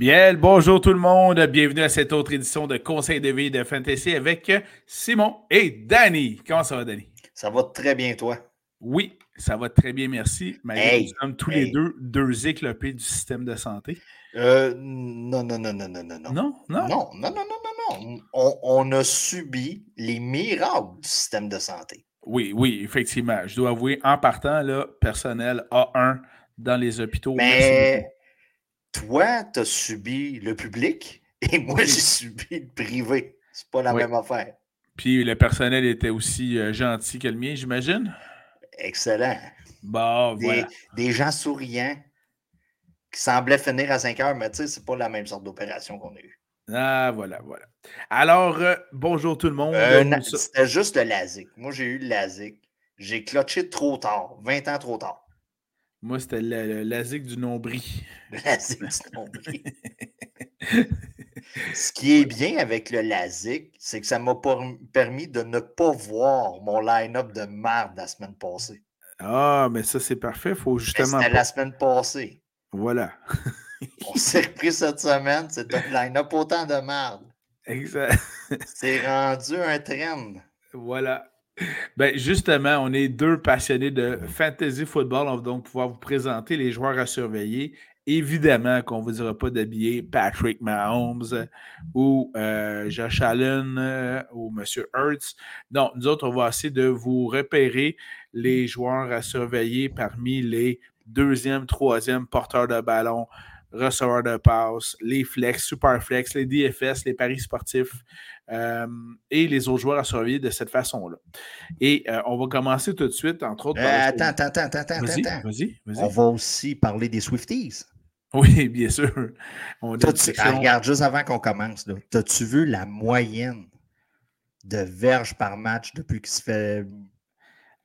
Bien, bonjour tout le monde. Bienvenue à cette autre édition de Conseil de vie de Fantasy avec Simon et Danny. Comment ça va, Danny? Ça va très bien, toi? Oui, ça va très bien, merci. Mais nous sommes tous les deux deux éclopés du système de santé. Euh, non, non, non, non, non, non. Non, non. Non, non, non, non, non, non. On, on a subi les miracles du système de santé. Oui, oui, effectivement. Je dois avouer, en partant, là, personnel A1 dans les hôpitaux. Mais toi, tu as subi le public et moi, j'ai subi le privé. C'est pas la Oui. même affaire. Puis le personnel était aussi euh, gentil que le mien, j'imagine? Excellent. Bon, Des, voilà. des gens souriants qui semblaient finir à 5 heures, mais tu sais, c'est pas la même sorte d'opération qu'on a eue. Ah, voilà, voilà. Alors, euh, bonjour tout le monde. Euh, C'était juste le LASIK. Moi, j'ai eu le LASIK. J'ai clutché trop tard, 20 ans trop tard. Moi, c'était le, LASIK du nombril. Le LASIK du nombril. Ce qui est bien avec le LASIK, c'est que ça m'a permis de ne pas voir mon line-up de merde la semaine passée. Ah, mais ça, c'est parfait. faut justement. C'était la semaine passée. Voilà. On s'est repris cette semaine, c'est un line-up autant de merde. Exact. C'est rendu un trend. Voilà. Ben, justement, on est deux passionnés de fantasy football. On va donc pouvoir vous présenter les joueurs à surveiller. Évidemment qu'on ne vous dira pas d'habiller Patrick Mahomes ou euh, Josh Allen euh, ou M. Hurts. Non, nous autres, on va essayer de vous repérer les joueurs à surveiller parmi les deuxième, troisième porteurs de ballon, receveurs de passe, les flex, super flex, les DFS, les paris sportifs euh, et les autres joueurs à surveiller de cette façon-là. Et euh, on va commencer tout de suite, entre autres. Euh, attends, attends, attends, attends, Vas-y, attends. vas-y, vas-y. On va aussi parler des Swifties. Oui, bien sûr. On ah, regarde, juste avant qu'on commence, là, t'as-tu vu la moyenne de verges par match depuis qu'il se fait,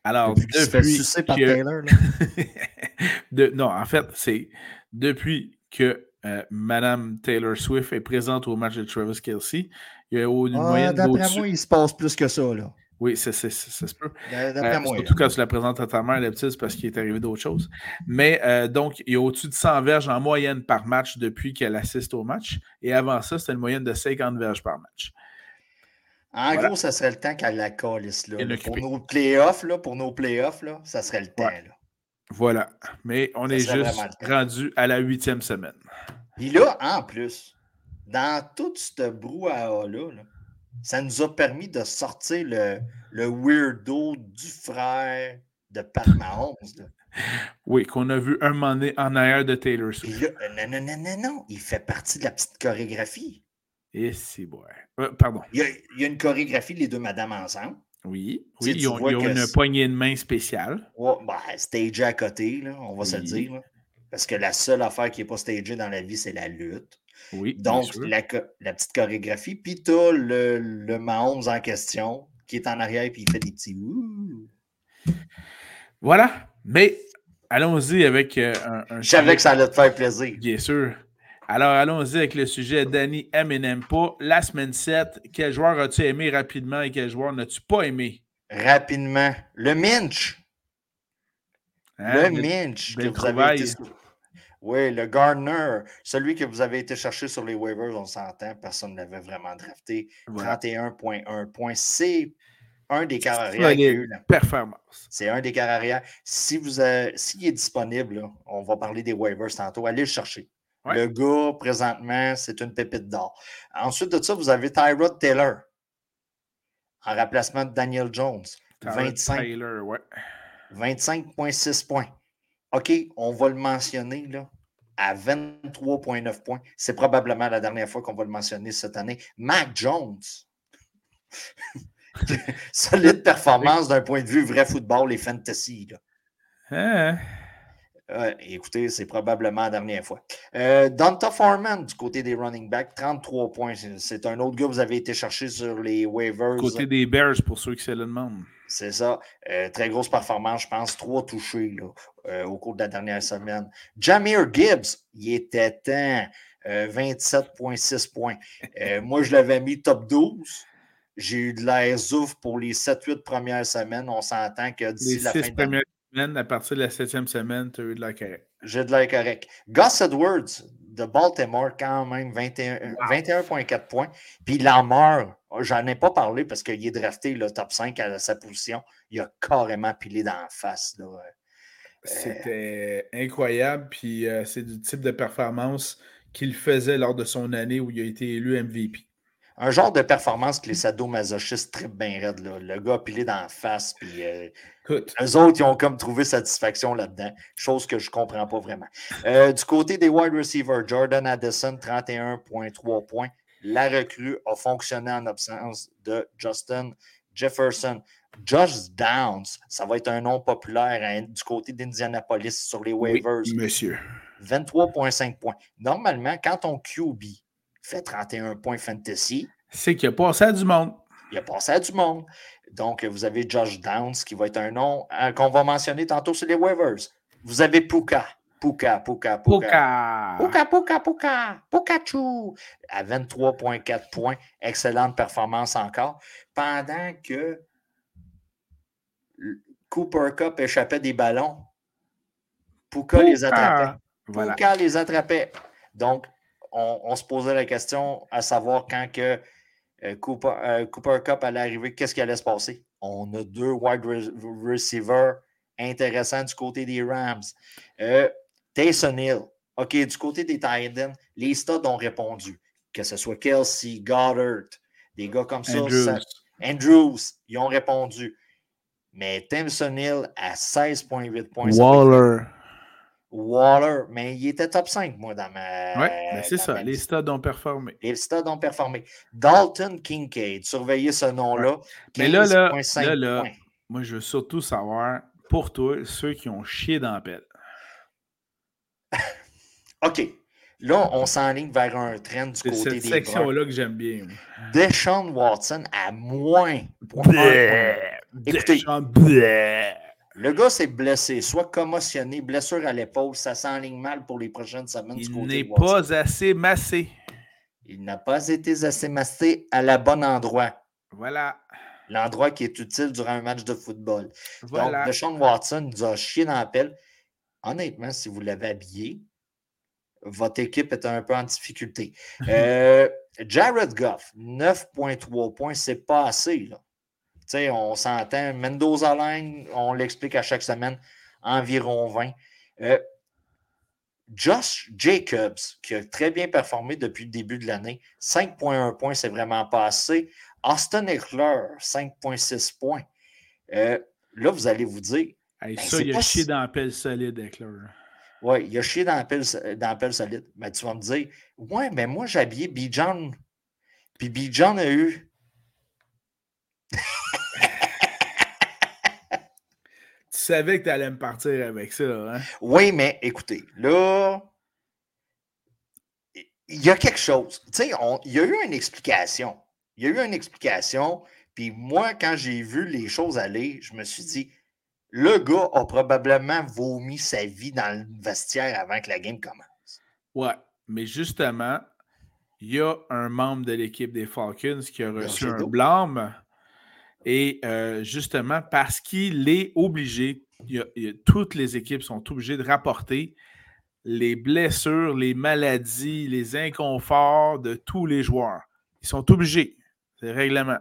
Alors, depuis depuis sucer par que- Taylor? là? de- non, en fait, c'est depuis que euh, Madame Taylor Swift est présente au match de Travis Kelsey, il y a une Ah, moyenne D'après moi, il se passe plus que ça. Là. Oui, ça se peut. D'après Euh, moi. surtout quand tu la présentes à ta mère, d'habitude, c'est parce qu'il est arrivé d'autres choses. Mais euh, donc, il y a au-dessus de 100 verges en moyenne par match depuis qu'elle assiste au match. Et avant ça, c'était une moyenne de 50 verges par match. En Voilà. gros, ça serait le temps qu'elle la calisse. Là. Pour nos playoffs, là, pour nos playoffs, là, ça serait le temps. Ouais. Là. Voilà. Mais on Ça est juste rendu à la huitième semaine. Puis là, en plus, dans tout ce brouhaha-là, là, ça nous a permis de sortir le, le weirdo du frère de Pat Mahomes. là. Oui, qu'on a vu un moment donné en arrière de Taylor Swift. là, euh, non, non, non, non, non, il fait partie de la petite chorégraphie. Et c'est bon. Euh, pardon. Il y, a, il y a une chorégraphie, les deux madames ensemble. Oui. Oui, ils ont, ils une poignée de main spéciale. Ouais, ben, stagé à côté, là, on va se le dire. là. Parce que la seule affaire qui n'est pas stagée dans la vie, c'est la lutte. Oui. Donc, la, petite chorégraphie. Puis, tu as le, le Mahomes en question qui est en arrière puis il fait des petits ouh. Voilà. Mais allons-y avec euh, un, un Je savais que ça allait te faire plaisir. Bien sûr. Alors, allons-y avec le sujet Danny aime et n'aime pas. La semaine 7, quel joueur as-tu aimé rapidement et quel joueur n'as-tu pas aimé? Rapidement. Le Minch. Hein, le belle- Minch. que vous avez Oui, le Gardner. Celui que vous avez été chercher sur les waivers, on s'entend. Personne ne l'avait vraiment drafté. Voilà. 31.1 points. C'est un des carrières performance. C'est un des carrières arrière. Si vous avez- s'il est disponible, là, on va parler des waivers tantôt, allez le chercher. Ouais. Le gars, présentement, c'est une pépite d'or. Ensuite de ça, vous avez Tyrod Taylor en remplacement de Daniel Jones. Tyrod 25 Taylor, ouais. 25,6 points. OK, on va le mentionner là, à 23,9 points. C'est probablement la dernière fois qu'on va le mentionner cette année. Mac Jones. Solide performance d'un point de vue vrai football et fantasy. là. Hein? Euh, écoutez, c'est probablement la dernière fois. Euh, Donta Foreman, du côté des running backs, 33 points. C'est- C'est un autre gars que vous avez été chercher sur les waivers. Côté des Bears, pour ceux qui se le demandent. C'est ça. Euh, très grosse performance, je pense. Trois touchés là, euh, au cours de la dernière semaine. Jamir Gibbs, il était temps. euh, 27,6 points. Euh, moi, je l'avais mis top 12. J'ai eu de l'air zouf pour les 7-8 premières semaines. On s'entend que d'ici la fin de premières semaines, à partir de la septième semaine, tu as eu de la carrière. J'ai de l'air correct. Gus Edwards, de Baltimore, quand même, 21,4 points. Puis Lamar, j'en ai pas parlé parce qu'il est drafté le top 5 à sa position. Il a carrément pilé dans la face. Euh, C'était incroyable. Puis euh, c'est du type de performance qu'il faisait lors de son année où il a été élu MVP un genre de performance que les sadomasochistes très bien raides. Le gars pilé dans la face, puis euh, eux autres, ils ont comme trouvé satisfaction là-dedans, chose que je ne comprends pas vraiment. Euh, du côté des wide receivers, Jordan Addison, 31,3 points. La recrue a fonctionné en absence de Justin Jefferson. Josh Downs, ça va être un nom populaire hein, du côté d'Indianapolis sur les waivers. Oui, monsieur. 23,5 points. Normalement, quand ton QB fait 31 points fantasy. C'est qu'il a passé à du monde. Il a passé à du monde. Donc, vous avez Josh Downs, qui va être un nom hein, qu'on va mentionner tantôt sur les waivers. Vous avez Puka. Puka, Puka, Puka. Puka, Puka, Puka. Pukachu. À 23,4 points. Excellente performance encore. Pendant que Cooper Cup échappait des ballons, Puka, les attrapait. Puka les attrapait. Donc, on, se posait la question à savoir quand que euh, euh, Cooper, Cup allait arriver, qu'est-ce qui allait se passer? On a deux wide receivers intéressants du côté des Rams. Euh, Taysom Hill, OK, du côté des Titans, les studs ont répondu. Que ce soit Kelsey, Goddard, des gars comme ça. Andrews, ils ont répondu. Mais Taysom Hill à 16,8 points. Waller. Waller, mais il était top 5, moi, dans ma. Oui, ben, c'est ça. Les stades ont performé. Les stades ont performé. Dalton Kincaid, surveillez ce nom-là. Mais là, là, là, moi, je veux surtout savoir, pour toi, ceux qui ont chié dans la pelle. OK. Là, on s'enligne vers un trend du côté des. C'est cette section-là que j'aime bien. Deshaun Watson à moins. Écoutez. Le gars s'est blessé, soit commotionné, blessure à l'épaule, ça s'enligne mal pour les prochaines semaines. Il n'est pas assez massé. Il n'a pas été assez massé à la bonne endroit. Voilà. L'endroit qui est utile durant un match de football. Voilà. Donc, Sean Watson nous a chié dans la pelle. Honnêtement, si vous l'avez habillé, votre équipe est un peu en difficulté. Euh, Jared Goff, 9,3 points, c'est pas assez. Là on s'entend. Mendoza Line, on l'explique à chaque semaine, environ 20. Euh, Josh Jacobs, qui a très bien performé depuis le début de l'année, 5,1 points, c'est vraiment pas assez. Austin Eckler, 5,6 points. Euh, là, vous allez vous dire. Ben, ça, il a chié dans la pelle solide, Eckler. Oui, il a chié dans la pelle, solide. Mais tu vas me dire, ouais, mais moi, j'ai habillé Bijan. Puis Bijan a eu savais que tu allais me partir avec ça. Hein? Oui, mais écoutez, là, il y a quelque chose. Tu sais, il y a eu une explication. Il y a eu une explication. Puis moi, quand j'ai vu les choses aller, je me suis dit, le gars a probablement vomi sa vie dans le vestiaire avant que la game commence. Ouais, mais justement, il y a un membre de l'équipe des Falcons qui a reçu un blâme et euh, justement, parce qu'il est obligé, toutes les équipes sont obligées de rapporter les blessures, les maladies, les inconforts de tous les joueurs. Ils sont obligés. C'est le règlement.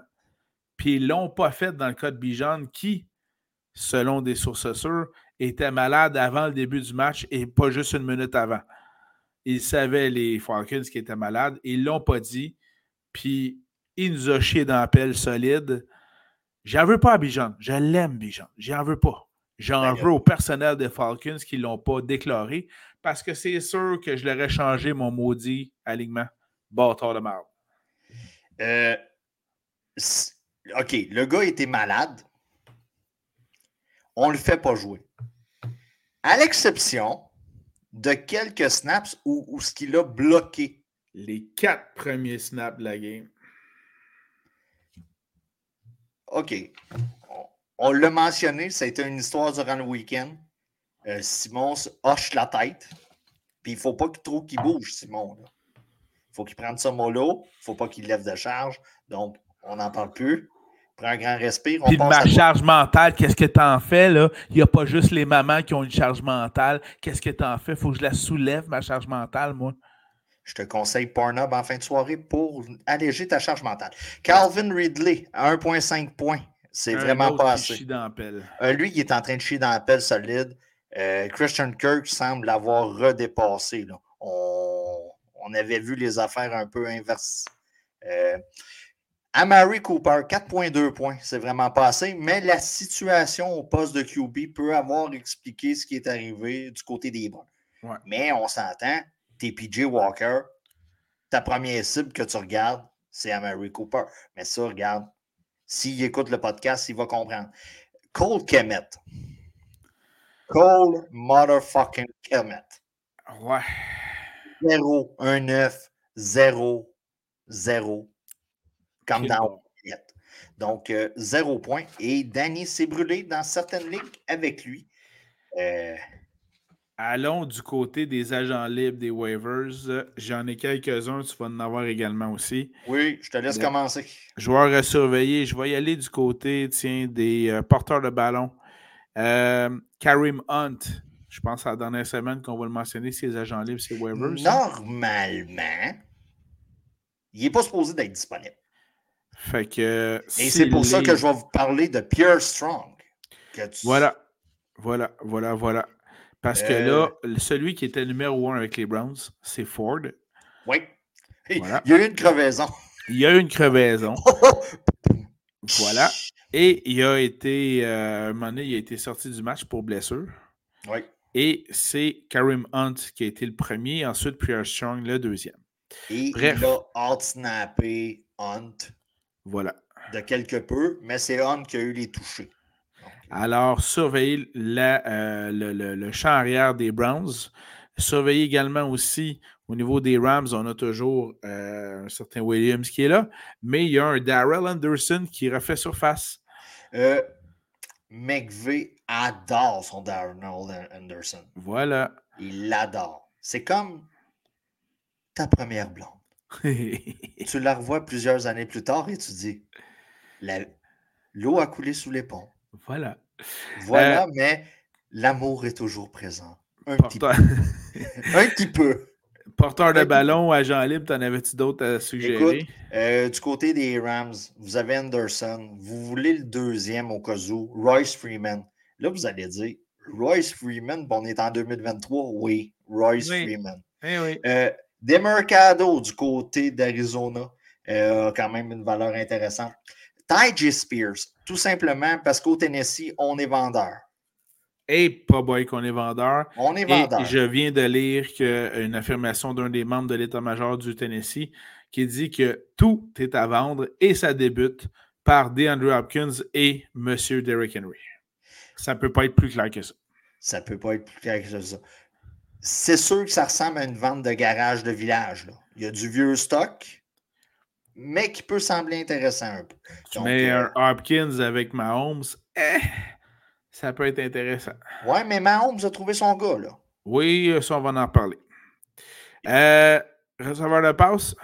Puis ils ne l'ont pas fait dans le cas de Bijan, qui, selon des sources sûres, était malade avant le début du match et pas juste une minute avant. Ils savaient, les Falcons, qui étaient malades. Ils ne l'ont pas dit. Puis il nous a chié dans la solide. J'en veux pas à Bijan. Je l'aime, Bijan. J'en veux pas. J'en veux au personnel des Falcons qui ne l'ont pas déclaré parce que c'est sûr que je leur ai changé mon maudit alignement. Bâtard de marde. Euh, OK, le gars était malade. On ne le fait pas jouer. À l'exception de quelques snaps où, où ce qu'il a bloqué. Les quatre premiers snaps de la game. OK. On, l'a mentionné, ça a été une histoire durant le week-end. Euh, Simon hoche la tête. Puis il ne faut pas trop qu'il bouge, Simon. Il faut qu'il prenne ça mollo. Il ne faut pas qu'il lève de charge. Donc, on n'en parle plus. Prends un grand respire. Puis ma charge mentale, qu'est-ce que tu en fais? là? Il n'y a pas juste les mamans qui ont une charge mentale. Qu'est-ce que tu en fais? Il faut que je la soulève, ma charge mentale, moi. Je te conseille Pornhub en fin de soirée pour alléger ta charge mentale. Calvin Ridley, à 1,5 points. C'est vraiment pas assez. Euh, lui, il est en train de chier dans la pelle solide. Euh, Christian Kirk semble l'avoir redépassé. On, avait vu les affaires un peu inverses. Euh, Amari Cooper, 4,2 points. C'est vraiment pas assez, mais la situation au poste de QB peut avoir expliqué ce qui est arrivé du côté des Browns. Mais on s'entend, t'es PJ Walker, ta première cible que tu regardes, c'est Amari Cooper. Mais ça, regarde, s'il écoute le podcast, il va comprendre. Cole Kemet. Cole motherfucking Kemet. Ouais. 0, 1, 9, 0, 0. Comme dans Donc, euh, zéro point. Et Danny s'est brûlé dans certaines ligues avec lui. Euh, Allons du côté des agents libres, des waivers. J'en ai quelques-uns, tu vas en avoir également aussi. Oui, je te laisse commencer. Joueurs à surveiller. Je vais y aller du côté, tiens, des euh, porteurs de ballon. Euh, Karim Hunt, je pense à la dernière semaine qu'on va le mentionner, ses agents libres, ses waivers. Normalement, il n'est pas supposé d'être disponible. Fait que. Et c'est pour ça que je vais vous parler de Pierre Strong. Voilà. Voilà, voilà, voilà. Parce que là, euh. celui qui était numéro un avec les Browns, c'est Ford. Oui. Il y a eu une crevaison. Il y a eu une crevaison. voilà. Et il a été, euh, un moment donné, il a été sorti du match pour blessure. Oui. Et c'est Karim Hunt qui a été le premier, ensuite Pierre Strong le deuxième. Et Bref. il a out-snappé Hunt. Voilà. De quelque peu, mais c'est Hunt qui a eu les touchés. Alors, surveillez euh, le, champ arrière des Browns. Surveillez également aussi au niveau des Rams, on a toujours euh, un certain Williams qui est là, mais il y a un Darrell Anderson qui refait surface. Euh, McVeigh adore son Darrell Anderson. Voilà. Il l'adore. C'est comme ta première blonde. tu la revois plusieurs années plus tard et tu dis l'eau a coulé sous les ponts. Voilà. Voilà, euh, mais l'amour est toujours présent. Un petit peu. Un petit peu. Porteur de ballon, agent libre, t'en avais-tu d'autres à suggérer? Euh, du côté des Rams, vous avez Anderson. Vous voulez le deuxième au cas où, Royce Freeman. Là, vous allez dire, Royce Freeman, bon, on est en 2023. Oui, Royce Freeman. Eh oui. Euh, Demercado du côté d'Arizona a quand même une valeur intéressante. Ty Spears, tout simplement parce qu'au Tennessee, on est vendeur. Et pas boy qu'on est vendeur. On est vendeur. Et je viens de lire une affirmation d'un des membres de l'état-major du Tennessee qui dit que tout est à vendre et ça débute par DeAndre Hopkins et M. Derrick Henry. Ça ne peut pas être plus clair que ça. Ça ne peut pas être plus clair que ça. C'est sûr que ça ressemble à une vente de garage de village. Là. Il y a du vieux stock, mais qui peut sembler intéressant un peu. mais un euh, Hopkins avec Mahomes, eh, ça peut être intéressant. Ouais, mais Mahomes a trouvé son gars, là. Oui, ça, on va en parler. Euh, receveur de passe.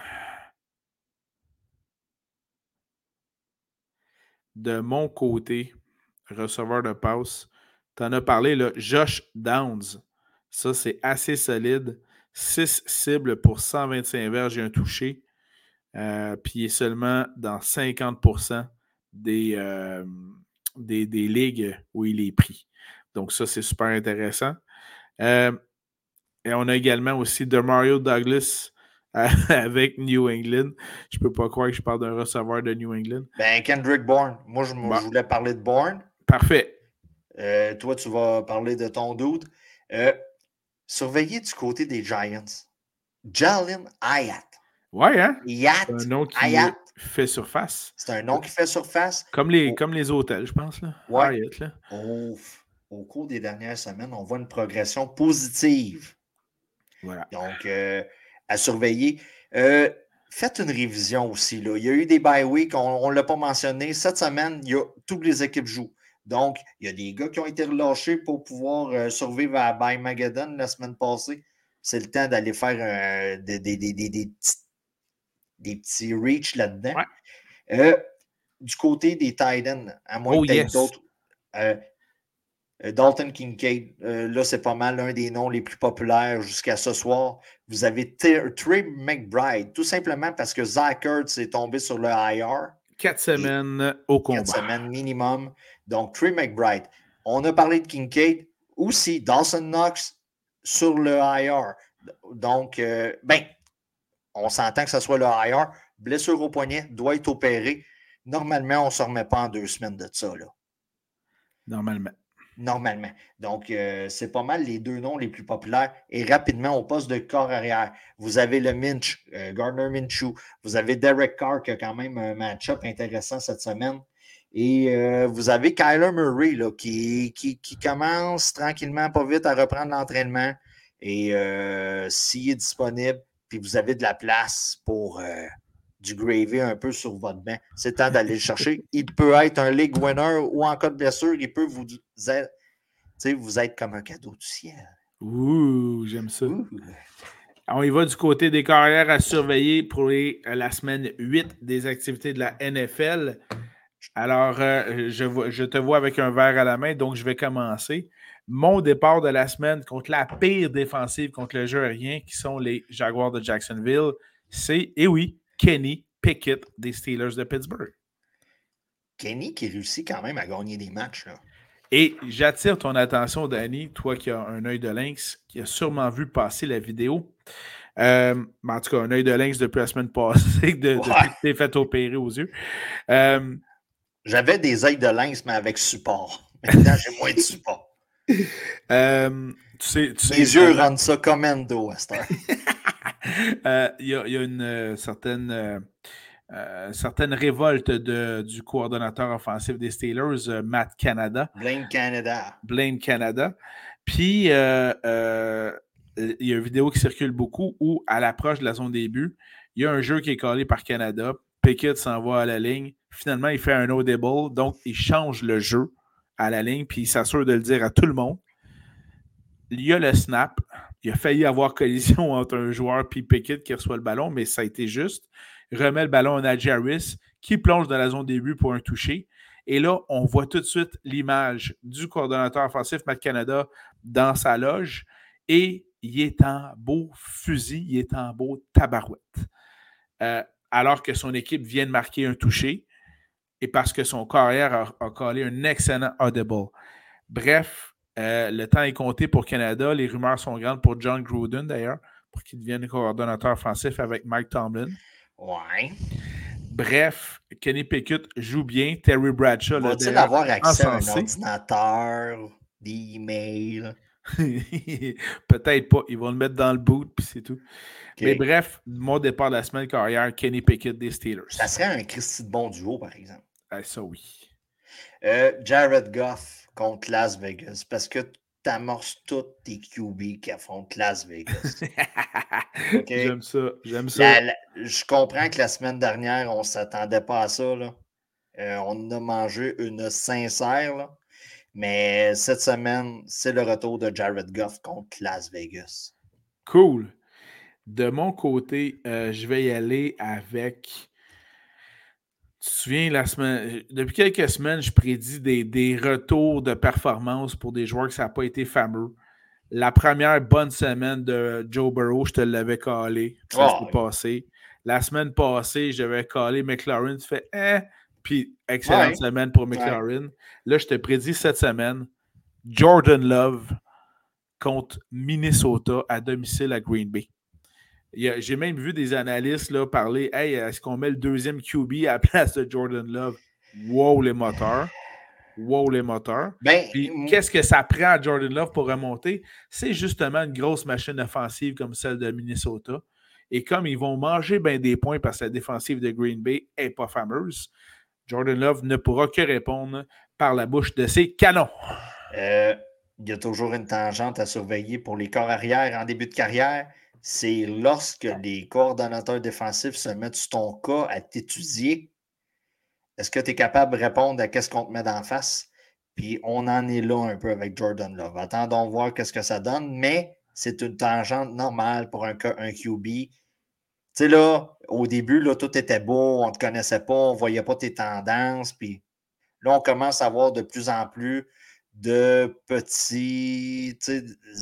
De mon côté, receveur de passe, tu en as parlé, là, Josh Downs. Ça, c'est assez solide. 6 cibles pour 125 verges et un touché. Euh, puis il est seulement dans 50% des, euh, des, des, ligues où il est pris. Donc, ça, c'est super intéressant. Euh, et on a également aussi de Mario Douglas avec New England. Je ne peux pas croire que je parle d'un receveur de New England. Ben, Kendrick Bourne. Moi, je, voulais parler de Bourne. Parfait. toi, tu vas parler de ton doute. surveillez du côté des Giants. Jalen Hayat. Ouais, hein? Yacht. Un nom qui fait surface. C'est un nom qui fait surface. Comme les, comme les hôtels, je pense. Là. Ouais. là. Au, cours des dernières semaines, on voit une progression positive. Voilà. Donc, euh, à surveiller. Euh, faites une révision aussi. Là. Il y a eu des bye week, on ne l'a pas mentionné. Cette semaine, il y a, toutes les équipes jouent. Donc, il y a des gars qui ont été relâchés pour pouvoir euh, survivre à Bye Magadon la semaine passée. C'est le temps d'aller faire des, des, des, des, petites des petits reach là-dedans. Euh, du côté des Titans, à moins oh, que d'autres. Euh, Euh, Dalton Kincaid, euh, là, c'est pas mal l'un des noms les plus populaires jusqu'à ce soir. Vous avez Trey McBride, tout simplement parce que Zach Ertz est tombé sur le IR. Quatre semaines au combat. Quatre semaines minimum. Donc, Trey McBride. On a parlé de Kincaid. Aussi, Dawson Knox sur le IR. Donc, euh, ben, on s'entend que ce soit le IR. Blessure au poignet, doit être opéré. Normalement, on ne se remet pas en deux semaines de ça. Là. Normalement. Normalement. Donc, euh, c'est pas mal les deux noms les plus populaires. Et rapidement, au poste de corps arrière, vous avez le Minch, euh, Gardner Minshew. Vous avez Derek Carr qui a quand même un match-up intéressant cette semaine. Et euh, vous avez Kyler Murray là, qui, qui, commence tranquillement, pas vite, à reprendre l'entraînement. Et s'il est disponible, puis vous avez de la place pour du gravy un peu sur votre banc. C'est temps d'aller le chercher. Il peut être un league winner ou en cas de blessure, il peut vous être, vous être comme un cadeau du ciel. Ouh, j'aime ça. On y va du côté des carrières à surveiller pour la semaine 8 des activités de la NFL. Alors, euh, je, je, te vois avec un verre à la main, donc je vais commencer. Mon départ de la semaine contre la pire défensive contre le jeu aérien, qui sont les Jaguars de Jacksonville, c'est, et eh oui, Kenny Pickett des Steelers de Pittsburgh. Kenny qui réussit quand même à gagner des matchs. Et j'attire ton attention, Danny, toi qui as un œil de lynx, qui a sûrement vu passer la vidéo. Euh, en tout cas, un œil de lynx depuis la semaine passée, de, depuis que tu fait opérer aux yeux. Euh, J'avais des œils de lynx, mais avec support. Maintenant, j'ai moins de support. Euh, tu sais, tu Les yeux rendent ça commando à cette Euh, il y, a une euh, certaine, euh, certaine révolte de, du coordonnateur offensif des Steelers, Matt Canada. Blame Canada. Blame Canada. Puis, il y a une vidéo qui circule beaucoup où, à l'approche de la zone début, il y a un jeu qui est collé par Canada. Pickett s'en va à la ligne. Finalement, il fait un audible. Donc, il change le jeu à la ligne. Puis, il s'assure de le dire à tout le monde. Il y a le snap il a failli avoir collision entre un joueur et Pickett qui reçoit le ballon, mais ça a été juste. Il remet le ballon à Najee qui plonge dans la zone début pour un toucher. Et là, on voit tout de suite l'image du coordonnateur offensif Matt Canada dans sa loge. Et il est en beau fusil, il est en beau tabarouette. Euh, alors que son équipe vient de marquer un toucher et parce que son carrière a, a collé un excellent audible. Bref, euh, le temps est compté pour Canada. Les rumeurs sont grandes pour John Gruden, d'ailleurs, pour qu'il devienne coordonnateur offensif avec Mike Tomlin. Ouais. Bref, Kenny Pickett joue bien. Terry Bradshaw. Va-t-il avoir accès à un ordinateur, des emails? Peut-être pas. Ils vont le mettre dans le boot, puis c'est tout. Mais bref, mon départ de la semaine carrière, Kenny Pickett des Steelers. Ça serait un Christy de bon duo, par exemple. Ah, ça, oui. Euh, Jared Goff contre Las Vegas parce que tu amorces toutes tes QB qui affrontent Las Vegas. J'aime ça. J'aime ça. je comprends que la semaine dernière, on ne s'attendait pas à ça. Là. Euh, on a mangé une sincère. Mais cette semaine, c'est le retour de Jared Goff contre Las Vegas. Cool. De mon côté, euh, je vais y aller avec tu te souviens, la semaine, depuis quelques semaines, je prédis des, retours de performance pour des joueurs que ça n'a pas été fameux. La première bonne semaine de Joe Burrow, je te l'avais calé. Ça s'est passé. La semaine passée, j'avais calé McLaren. Tu fais, eh, puis excellente semaine pour McLaren. Là, je te prédis cette semaine, Jordan Love contre Minnesota à domicile à Green Bay. J'ai même vu des analystes là, parler Hey, est-ce qu'on met le deuxième QB à la place de Jordan Love? Wow, les moteurs. Wow, les moteurs. Ben, qu'est-ce que ça prend à Jordan Love pour remonter? C'est justement une grosse machine offensive comme celle de Minnesota. Et comme ils vont manger bien des points parce que la défensive de Green Bay n'est pas fameuse, Jordan Love ne pourra que répondre par la bouche de ses canons. Euh, il y a toujours une tangente à surveiller pour les corps arrière en début de carrière c'est lorsque les coordonnateurs défensifs se mettent sur ton cas à t'étudier, est-ce que tu es capable de répondre à ce qu'on te met d'en face? Puis on en est là un peu avec Jordan Love. Attendons voir qu'est-ce que ça donne, mais c'est une tangente normale pour un, un QB. Tu sais, là, au début, là, tout était beau, on ne te connaissait pas, on ne voyait pas tes tendances. Puis là, on commence à voir de plus en plus de petits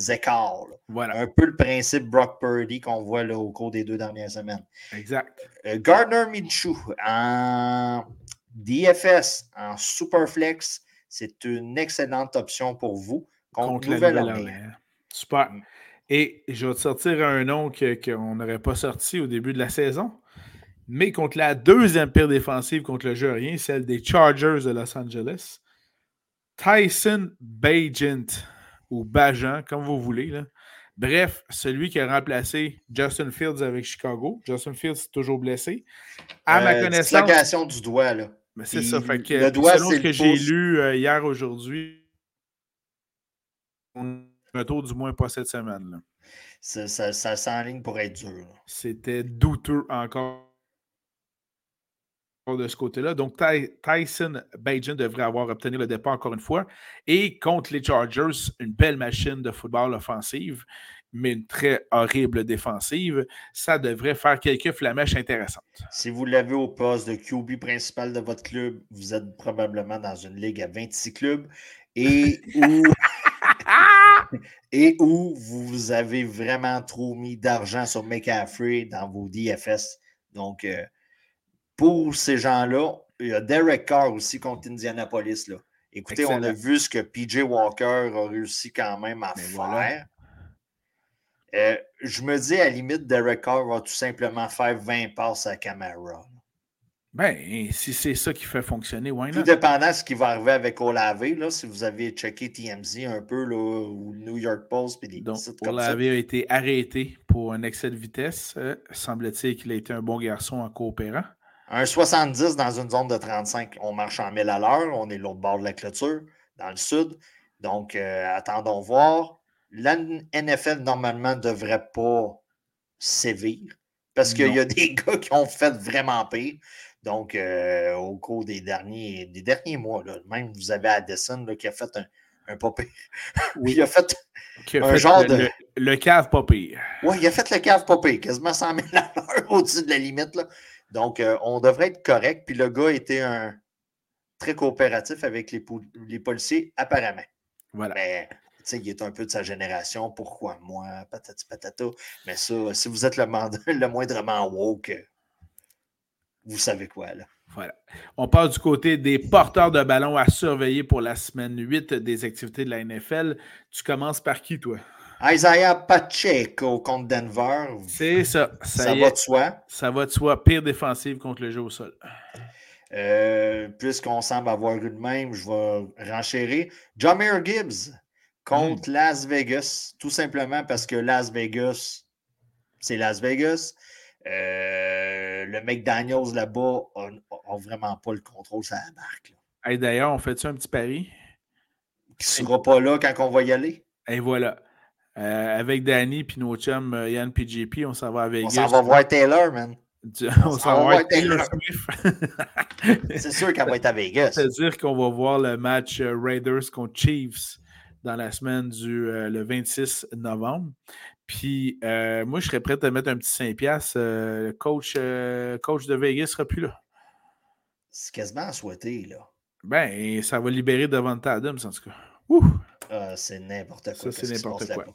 écarts. Voilà. Un peu le principe Brock Purdy qu'on voit là, au cours des deux dernières semaines. Exact. Euh, Gardner Minshew en DFS, en Superflex, c'est une excellente option pour vous contre, Nouvelle-Orléans. Super. Mm. Et je vais te sortir un nom qu'on n'aurait pas sorti au début de la saison, mais contre la deuxième pire défensive contre le jeu rien, celle des Chargers de Los Angeles. Tyson Bagent, ou Bajan, comme vous voulez. Bref, celui qui a remplacé Justin Fields avec Chicago. Justin Fields est toujours blessé. À ma euh, connaissance. du doigt, là. c'est ça. Fait que, le doigt, selon ce que j'ai lu euh, hier, aujourd'hui, un tour du moins pas cette semaine. Là. Ça, ça, ça s'enligne pour être dur. C'était douteux encore de ce côté-là. Donc, Tyson Bajan devrait avoir obtenu le départ encore une fois. Et contre les Chargers, une belle machine de football offensive, mais une très horrible défensive. Ça devrait faire quelques flamèches intéressantes. Si vous l'avez au poste de QB principal de votre club, vous êtes probablement dans une ligue à 26 clubs et où, et où vous avez vraiment trop mis d'argent sur McCaffrey dans vos DFS. Donc, euh, pour ces gens-là, il y a Derek Carr aussi contre Indianapolis. Là. Écoutez, on a vu ce que PJ Walker a réussi quand même à faire. Euh, je me dis, à la limite, Derek Carr va tout simplement faire 20 passes à Camara. Ben, si c'est ça qui fait fonctionner, why Tout dépendant de ce qui va arriver avec Olave, là, si vous avez checké TMZ un peu, là, ou New York Post, puis des Donc, Olave a été arrêté pour un excès de vitesse. Euh, semble-t-il qu'il a été un bon garçon en coopérant. Un 70 dans une zone de 35, on marche en 1000 à l'heure, on est l'autre bord de la clôture, dans le sud. Donc, euh, attendons voir. La NFL, normalement, ne devrait pas sévir parce qu'il y a des gars qui ont fait vraiment pire. Donc, euh, au cours des derniers, des derniers mois, même vous avez Addison qui a fait un, un pas pire. Oui. il a fait un genre de. Le, cave pas pire. Oui, il a fait le cave pas pire, quasiment 100 000 à l'heure au-dessus de la limite. Là. Donc, euh, on devrait être correct. Puis le gars était un très coopératif avec les, les policiers, apparemment. Voilà. Mais, tu sais, il est un peu de sa génération. Pourquoi moi? Patati patata. Mais ça, si vous êtes le, le moindrement woke, vous savez quoi, là. Voilà. On part du côté des porteurs de ballon à surveiller pour la semaine 8 des activités de la NFL. Tu commences par qui, toi? Isaiah Pacheco contre Denver. C'est ça. Ça, va de soi. Ça va de soi. Pire défensive contre le jeu au sol. Euh, puisqu'on semble avoir eu de même, je vais renchérir. Jameer Gibbs contre hmm. Las Vegas. Tout simplement parce que Las Vegas, c'est Las Vegas. Euh, le McDaniels là-bas n'a vraiment pas le contrôle sur la marque. D'ailleurs, on fait-tu un petit pari? Qui ne sera pas là quand on va y aller. Et voilà. Euh, avec Danny et nos chums euh, Yann PGP, on s'en va à Vegas. On s'en va voir Taylor, man. on, s'en va voir Taylor C'est sûr qu'elle va être à Vegas. C'est-à-dire qu'on va voir le match euh, Raiders contre Chiefs dans la semaine du le 26 novembre. Puis moi, je serais prêt à mettre un petit 5$. le coach, coach de Vegas ne sera plus là. C'est quasiment à souhaiter, là. Ben, ça va libérer Devonta Adams, en tout cas. Ah, c'est n'importe quoi. Ça, c'est n'importe quoi.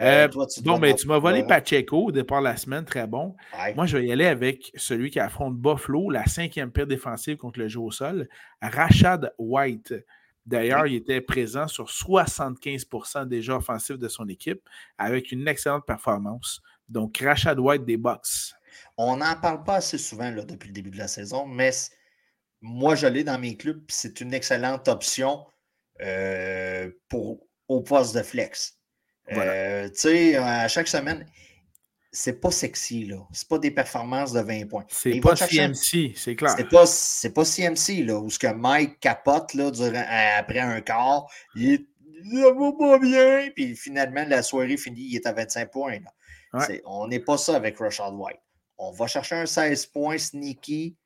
Euh, bon, ben, tu m'as volé Pacheco au départ de la semaine, très bon. Moi, je vais y aller avec celui qui affronte Buffalo, la cinquième paire défensive contre le jeu au sol, Rashad White. D'ailleurs, il était présent sur 75% déjà offensif de son équipe avec une excellente performance. Donc, Rashad White des Bucks. On n'en parle pas assez souvent là, depuis le début de la saison, mais moi, je l'ai dans mes clubs, c'est une excellente option euh, pour, au poste de flex. Euh, tu sais, à chaque semaine, c'est pas sexy, là. C'est pas des performances de 20 points. C'est pas CMC, c'est clair. C'est pas, pas CMC, là, où ce que Mike capote, là, durant, après un quart, il, ça va pas bien, puis finalement, la soirée finie, il est à 25 points, on n'est pas ça avec Rashad White. On va chercher un 16 points sneaky,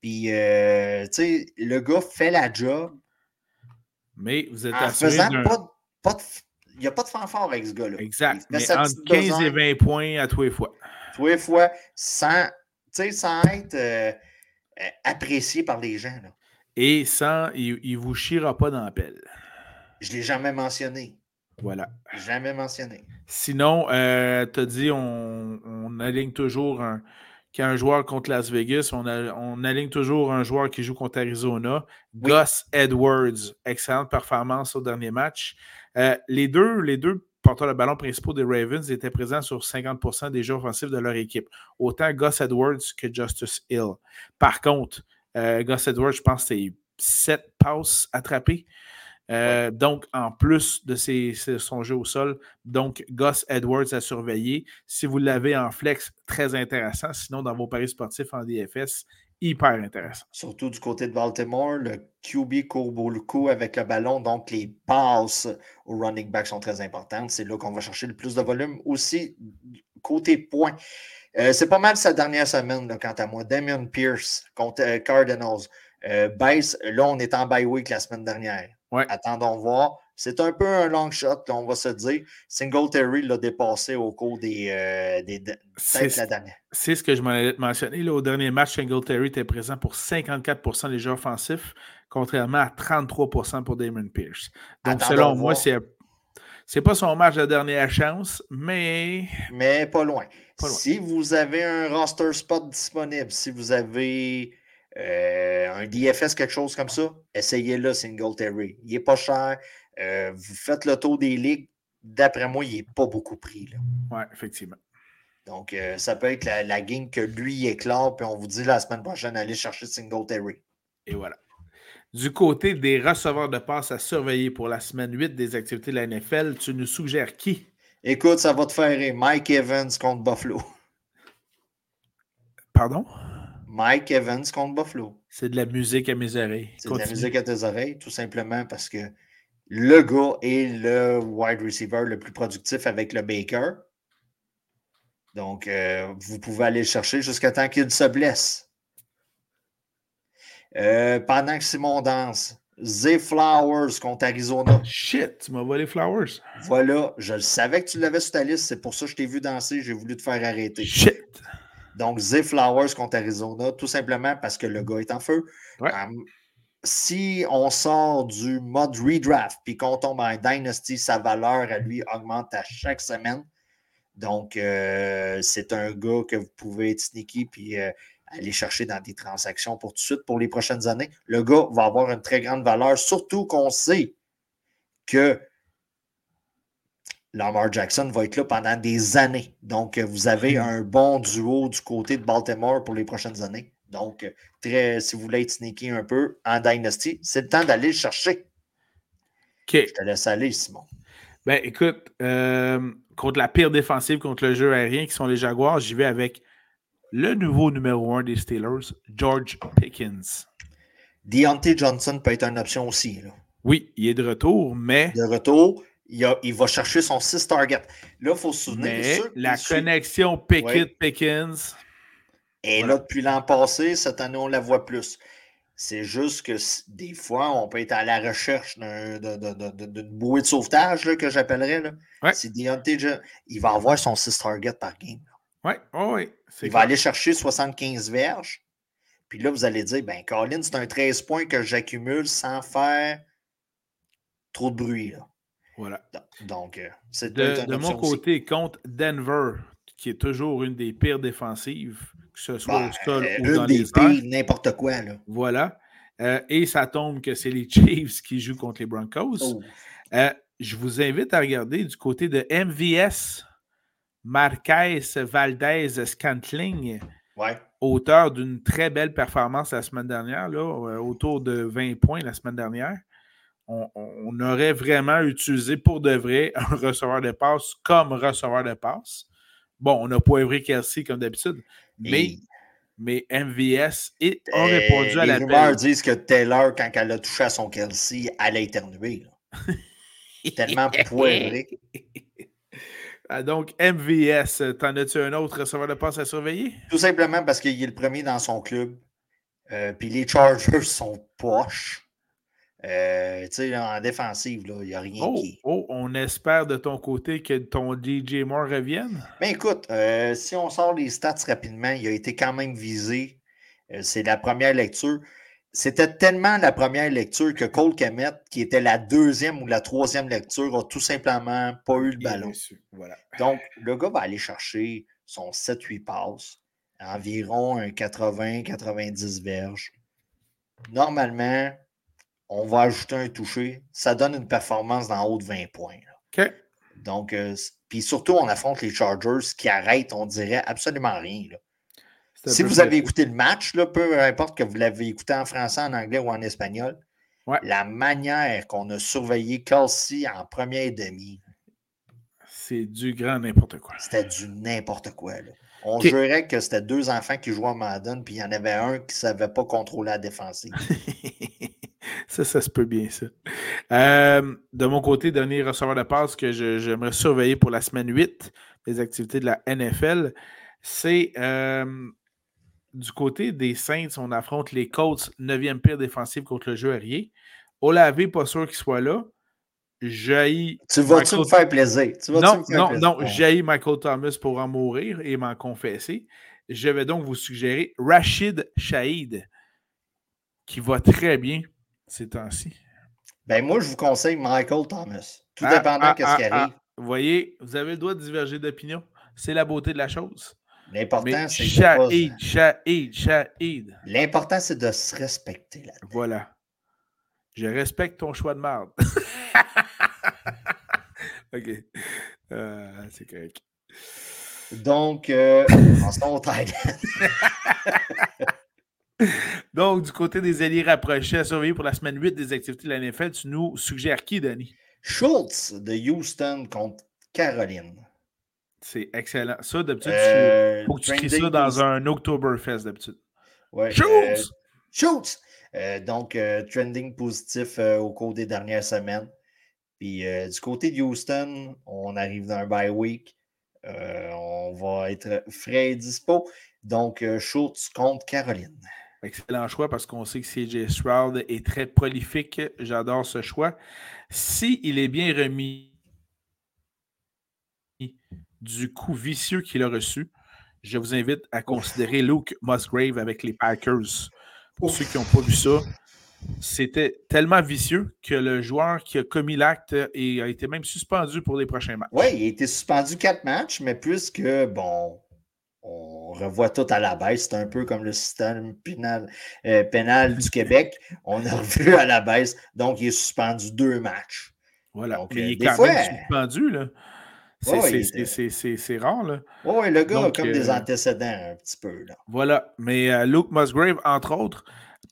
puis, euh, tu sais, le gars fait la job, mais vous êtes en faisant pas, Il n'y a pas de fanfare avec ce gars-là. Exact. Mais entre 15 et 20 points à tous les fois. Tous les fois, sans, sans être euh, apprécié par les gens. Là. Et sans, il ne vous chiera pas dans la pelle. Je ne l'ai jamais mentionné. Voilà. Jamais mentionné. Sinon, euh, tu as dit on, on, aligne toujours un, un joueur contre Las Vegas, on, on, aligne toujours un joueur qui joue contre Arizona. Gus Edwards, excellente performance au dernier match. Euh, les, deux, les deux porteurs de ballon principaux des Ravens étaient présents sur 50% des jeux offensifs de leur équipe. Autant Gus Edwards que Justice Hill. Par contre, euh, Gus Edwards, je pense que c'est 7 passes attrapées. Euh, donc, en plus de son jeu au sol, donc Gus Edwards à surveiller. Si vous l'avez en flex, très intéressant. Sinon, dans vos paris sportifs en DFS, hyper intéressant. Surtout du côté de Baltimore, le QB court beaucoup avec le ballon, donc les passes au running back sont très importantes. C'est là qu'on va chercher le plus de volume. Aussi, côté points, euh, c'est pas mal sa dernière semaine, quant à moi. Damien Pierce contre euh, Cardinals. Euh, là, on est en bye week la semaine dernière. Attendons voir. C'est un peu un long shot, on va se dire. Singletary l'a dépassé au cours des, euh, des la dernière. C'est ce que je m'en mentionné. au dernier match, Singletary était présent pour 54% des jeux offensifs, contrairement à 33% pour Damon Pierce. Donc, selon moi, c'est c'est pas son match de dernière chance, mais. Mais pas loin. Si vous avez un roster spot disponible, si vous avez euh, un DFS, quelque chose comme ça, essayez-le, Singletary. Il n'est pas cher. Euh, vous faites le tour des ligues. D'après moi, il n'est pas beaucoup pris. Oui, effectivement. Donc, euh, ça peut être la, game que lui éclore, puis on vous dit la semaine prochaine, allez chercher Singletary. Et voilà. Du côté des receveurs de passe à surveiller pour la semaine 8 des activités de la NFL, tu nous suggères qui? Écoute, ça va te faire rire. Mike Evans contre Buffalo. Pardon? Mike Evans contre Buffalo. C'est de la musique à mes oreilles. C'est de la musique à tes oreilles, tout simplement parce que le gars est le wide receiver le plus productif avec le Baker. Donc, euh, vous pouvez aller le chercher jusqu'à temps qu'il se blesse. Euh, pendant que Simon danse, Zay Flowers contre Arizona. Shit, tu m'as volé Flowers. Voilà, je le savais que tu l'avais sur ta liste, c'est pour ça que je t'ai vu danser, j'ai voulu te faire arrêter. Shit. Donc, Zay Flowers contre Arizona, tout simplement parce que le gars est en feu. Euh, si on sort du mode redraft puis qu'on tombe en Dynasty, sa valeur à lui augmente à chaque semaine. Donc, euh, c'est un gars que vous pouvez être sneaky puis euh, aller chercher dans des transactions pour tout de suite pour les prochaines années. Le gars va avoir une très grande valeur, surtout qu'on sait que Lamar Jackson va être là pendant des années. Donc, vous avez un bon duo du côté de Baltimore pour les prochaines années. Donc, très, si vous voulez être sneaky un peu en Dynasty, c'est le temps d'aller le chercher. Je te laisse aller, Simon. Ben, écoute, euh, contre la pire défensive contre le jeu aérien qui sont les Jaguars, j'y vais avec le nouveau numéro un des Steelers, George Pickens. Deontay Johnson peut être une option aussi. Oui, il est de retour, mais. De retour, il, va chercher son 6 target. Là, il faut se souvenir. la connexion Pickett-Pickens. Et là, depuis l'an passé, cette année, on la voit plus. C'est juste que des fois, on peut être à la recherche d'une bouée de sauvetage que j'appellerais. C'est Deontay, il va avoir son 6 target par game. Oui, oui. Il va aller chercher 75 verges. Puis là, vous allez dire, ben, Colin, c'est un 13 points que j'accumule sans faire trop de bruit. Là. Voilà. Donc, euh, c'est de, de mon côté, contre Denver, qui est toujours une des pires défensives, que ce soit au bah, sol euh, ou dans des pires, n'importe quoi. Là. Voilà. Euh, et ça tombe que c'est les Chiefs qui jouent contre les Broncos. Oh. je vous invite à regarder du côté de MVS, Marquez Valdez Scantling. Auteur d'une très belle performance la semaine dernière, là, autour de 20 points la semaine dernière on, aurait vraiment utilisé pour de vrai un receveur de passe comme receveur de passe. Bon, on n'a pas évré Kelsey comme d'habitude, mais, mais MVS a répondu à la Les rumeurs disent que Taylor, quand elle a touché à son Kelsey, elle a éternué. Tellement poivré. Ah, donc, MVS, t'en as-tu un autre receveur de passe à surveiller? Tout simplement parce qu'il est le premier dans son club. Euh, puis les Chargers sont poches. Euh, en défensive, il n'y a rien oh, qui. Oh, on espère de ton côté que ton DJ Moore revienne? Mais ben, écoute, euh, si on sort les stats rapidement, il a été quand même visé. Euh, c'est la première lecture. c'était tellement la première lecture que Cole Kemet, qui était la deuxième ou la troisième lecture, a tout simplement pas eu le ballon. Voilà. Donc, le gars va aller chercher son 7-8 passes, environ un 80-90 verges. Normalement, on va ajouter un toucher. Ça donne une performance d'en haut de 20 points. OK. Donc, euh, puis surtout, on affronte les Chargers qui arrêtent, on dirait absolument rien. Si vous avez écouté le match, là, peu importe que vous l'avez écouté en français, en anglais ou en espagnol, la manière qu'on a surveillé Kelsey en première demi. C'est du grand n'importe quoi. C'était du n'importe quoi. On jurait que c'était deux enfants qui jouaient à Madden, puis il y en avait un qui ne savait pas contrôler la défensive. ça, ça se peut bien, ça. Euh, de mon côté, dernier receveur de passe que j'aimerais surveiller pour la semaine 8 des activités de la NFL, c'est euh, du côté des Saints, on affronte les Colts, 9e pire défensive contre le jeu aérien. Olavé, pas sûr qu'il soit là. Jaillit. Tu vas-tu me faire plaisir? non, non, non, jaillit Michael Thomas pour en mourir et m'en confesser. Je vais donc vous suggérer Rachid Shahid, qui va très bien ces temps-ci? Ben moi, je vous conseille Michael Thomas. Tout ah, dépendant de ah, ce qui ah, arrive. Vous voyez, vous avez le droit de diverger d'opinion. C'est la beauté de la chose. L'important, c'est Shahid. L'important, c'est de se respecter là -dedans. Voilà. Je respecte ton choix de marde. OK. Euh, c'est correct. Donc, euh, en Donc, du côté des alliés rapprochés à surveiller pour la semaine 8 des activités de la NFL, tu nous suggères qui, Danny? Schultz de Houston contre Caroline. C'est excellent. Ça, d'habitude, il euh, faut que tu crées ça dans un Oktoberfest, d'habitude. Ouais, Schultz! Schultz! donc, trending positif au cours des dernières semaines. Puis euh, du côté de Houston, on arrive dans un bye week. Euh, on va être frais et dispo. Donc, euh, Schultz contre Caroline. Excellent choix parce qu'on sait que CJ Stroud est très prolifique. J'adore ce choix. S'il est bien remis du coup vicieux qu'il a reçu, je vous invite à considérer Luke Musgrave avec les Packers. Pour ceux qui n'ont pas vu ça, c'était tellement vicieux que le joueur qui a commis l'acte a été même suspendu pour les prochains matchs. Oui, il a été suspendu quatre matchs, mais puisque, bon, on revoit tout à la baisse, c'est un peu comme le système pénal, euh, pénal du Québec. On a revu à la baisse, donc il est suspendu deux matchs. Voilà, donc, il est quand même suspendu, là. C'est rare, là. Oui, le gars a comme des euh, antécédents un petit peu, là. Voilà, mais euh, Luke Musgrave, entre autres,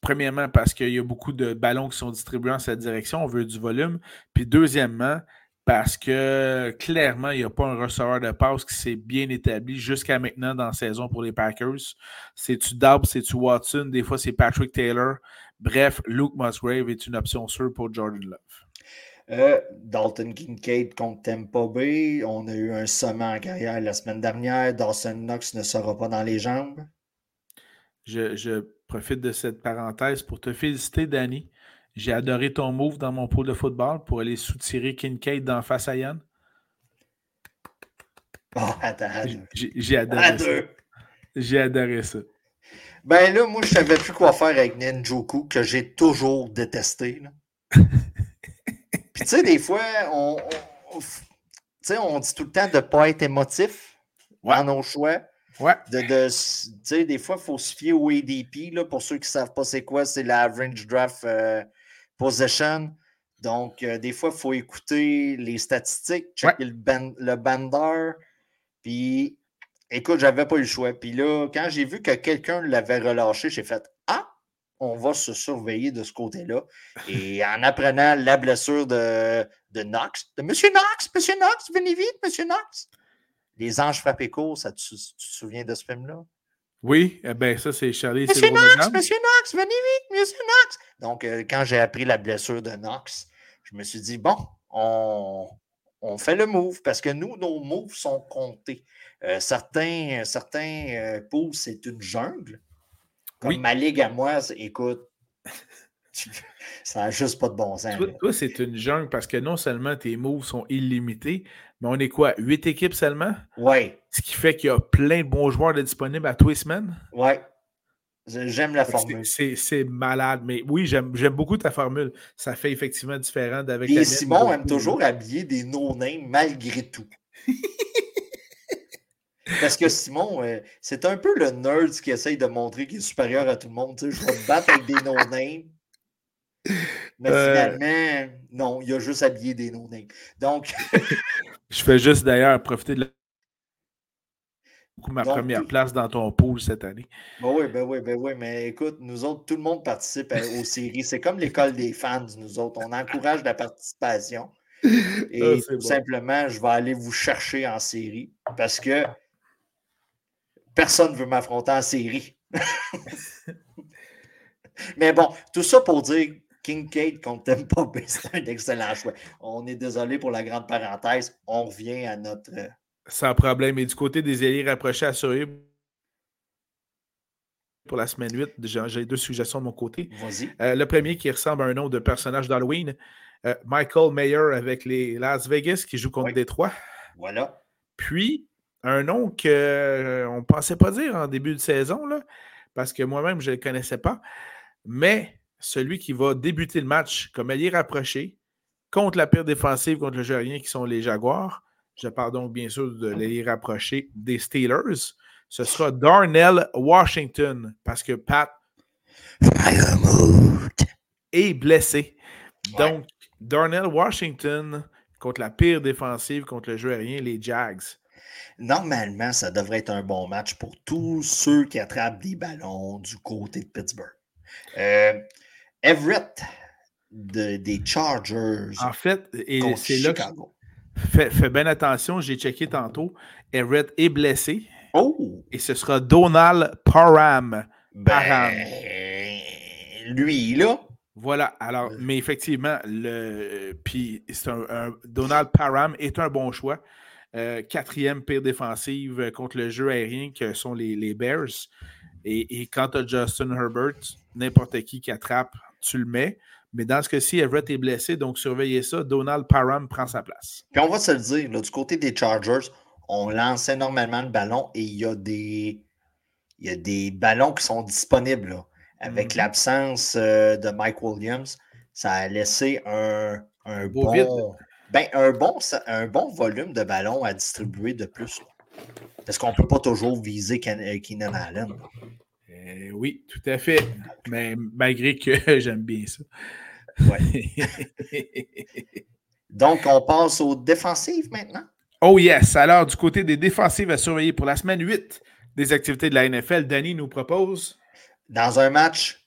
Premièrement, parce qu'il y a beaucoup de ballons qui sont distribués en cette direction, on veut du volume. Puis deuxièmement, parce que clairement, il n'y a pas un receveur de passe qui s'est bien établi jusqu'à maintenant dans la saison pour les Packers. C'est-tu Dobbs, c'est-tu Watson, des fois c'est Patrick Taylor. Bref, Luke Musgrave est une option sûre pour Jordan Love. Euh, Dalton Kincaid contre Tampa Bay. On a eu un sommet en carrière la semaine dernière. Dawson Knox ne sera pas dans les jambes. Je, je profite de cette parenthèse pour te féliciter, Danny. J'ai adoré ton move dans mon pool de football pour aller soutirer Kincaid dans face à Yann. Oh. J'ai adoré ça. J'ai adoré ça. Ben là, moi, je savais plus quoi faire avec Ninjoku, que j'ai toujours détesté. Puis tu sais, des fois, on, on dit tout le temps de ne pas être émotif dans nos choix. Ouais. De, des fois, il faut se fier au ADP. Là, pour ceux qui ne savent pas c'est quoi, c'est l'Average Draft euh, Position. Donc, euh, des fois, il faut écouter les statistiques, checker le, le bander. Puis, écoute, j'avais pas eu le choix. Puis là, quand j'ai vu que quelqu'un l'avait relâché, j'ai fait Ah, on va se surveiller de ce côté-là. Et en apprenant la blessure de, de Knox, de Monsieur Knox, Monsieur Knox, venez vite, Monsieur Knox. Les Anges frappés court, ça, tu, tu, te souviens de ce film-là? Oui, eh ben ça, c'est Charlie. Monsieur Knox, Monsieur Knox, venez vite, Monsieur Knox. Donc, euh, quand j'ai appris la blessure de Knox, je me suis dit, bon, on, on fait le move parce que nous, nos moves sont comptés. Euh, certains certains euh, pouces, c'est une jungle. Comme ma ligue à moi, écoute, ça n'a juste pas de bon sens. Toi, c'est une jungle parce que non seulement tes moves sont illimités, mais on est quoi? Huit équipes seulement? Oui. Ce qui fait qu'il y a plein de bons joueurs disponibles à tous les semaines? Oui. J'aime la formule. C'est malade, mais oui, j'aime beaucoup ta formule. Ça fait effectivement différent d'avec. Et Simon aime toujours habiller des no-names malgré tout. Parce que Simon, euh, c'est un peu le nerd qui essaye de montrer qu'il est supérieur à tout le monde. je vais me battre avec des no-names. Mais euh. finalement, non, il a juste habillé des no-names. Donc. je fais juste d'ailleurs profiter de la ma première place dans ton pool cette année. Ben oui, ben oui, ben oui, mais écoute, nous autres, tout le monde participe aux séries. C'est comme l'école des fans, nous autres. On encourage la participation. Et ah, tout simplement, je vais aller vous chercher en série parce que personne ne veut m'affronter en série. mais bon, tout ça pour dire Kincaid contre Tempo Bay, c'est un excellent choix. On est désolé pour la grande parenthèse. On revient à notre sans problème. Et du côté des alliés rapprochés assurés pour la semaine 8, j'ai deux suggestions de mon côté. Euh, le premier qui ressemble à un nom de personnage d'Halloween, euh, Michael Mayer avec les Las Vegas qui joue contre Détroit. Voilà. Puis, un nom qu'on euh, ne pensait pas dire en début de saison, là, parce que moi-même, je ne le connaissais pas, mais celui qui va débuter le match comme allié rapproché contre la pire défensive contre le Jérien qui sont les Jaguars. Je parle donc bien sûr de les rapprocher des Steelers. Ce sera Darnell Washington parce que Pat est blessé. Donc, Darnell Washington contre la pire défensive contre le jeu aérien, les Jags. Normalement, ça devrait être un bon match pour tous ceux qui attrapent des ballons du côté de Pittsburgh. Euh, Everett des Chargers. En fait, c'est là, Fais, bien attention, j'ai checké tantôt. Everett est blessé. Oh! Et ce sera Donald Parham. Ben, lui, là. Voilà. Alors, mais effectivement, le, puis c'est un, Donald Parham est un bon choix. Euh, quatrième pire défensive contre le jeu aérien que sont les, Bears. Et, et quand tu as Justin Herbert, n'importe qui qui attrape, tu le mets. Mais dans ce cas-ci, Everett est blessé, donc surveillez ça. Donald Parham prend sa place. Puis on va se le dire, du côté des Chargers, on lance énormément de ballons et il y a des, il y a des ballons qui sont disponibles. Avec mhm. l'absence euh, de Mike Williams, ça a laissé un, un bon, ben, un, bon, un bon volume de ballons à distribuer de plus. Parce qu'on ne peut pas toujours viser euh, Keenan Allen. Euh, oui, tout à fait. Mais malgré que j'aime bien ça. Donc, on passe aux défensives maintenant? Oh yes. Alors, du côté des défensives à surveiller pour la semaine 8 des activités de la NFL, Danny nous propose. Dans un match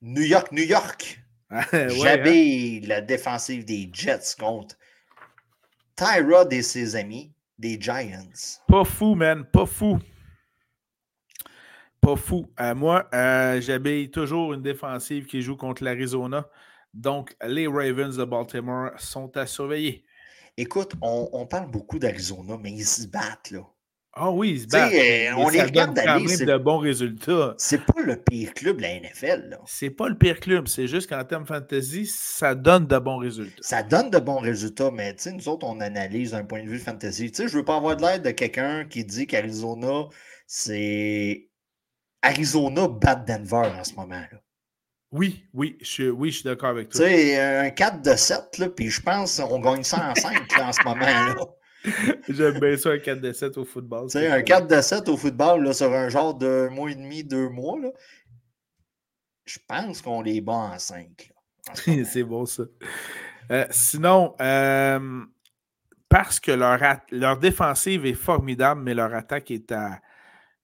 New York-New York, ouais, hein? la défensive des Jets contre Tyrod et ses amis des Giants. Pas fou, man. Pas fou pas fou. Moi, euh, j'habille toujours une défensive qui joue contre l'Arizona. Donc, les Ravens de Baltimore sont à surveiller. Écoute, on, parle beaucoup d'Arizona, mais ils se battent, là. Ah oui, ils se battent. Euh, on les regarde d'aller. de bons résultats. C'est pas le pire club de la NFL. C'est pas le pire club. C'est juste qu'en termes fantasy, ça donne de bons résultats. Ça donne de bons résultats, mais nous autres, on analyse d'un point de vue fantasy. Je veux pas avoir de l'aide de quelqu'un qui dit qu'Arizona, c'est Arizona bat Denver en ce moment-là. Oui, oui, je, oui, je suis d'accord avec toi. Tu sais, un 4 de 7, là, puis je pense qu'on gagne ça en 5 en ce moment-là. J'aime bien ça, un 4 de 7 au football. Tu sais, un 4 de 7 au football, là, sur un genre de mois et demi, deux mois, là, je pense qu'on les bat en 5. C'est bon, ça. Euh, sinon, euh, parce que leur, leur défensive est formidable, mais leur attaque est à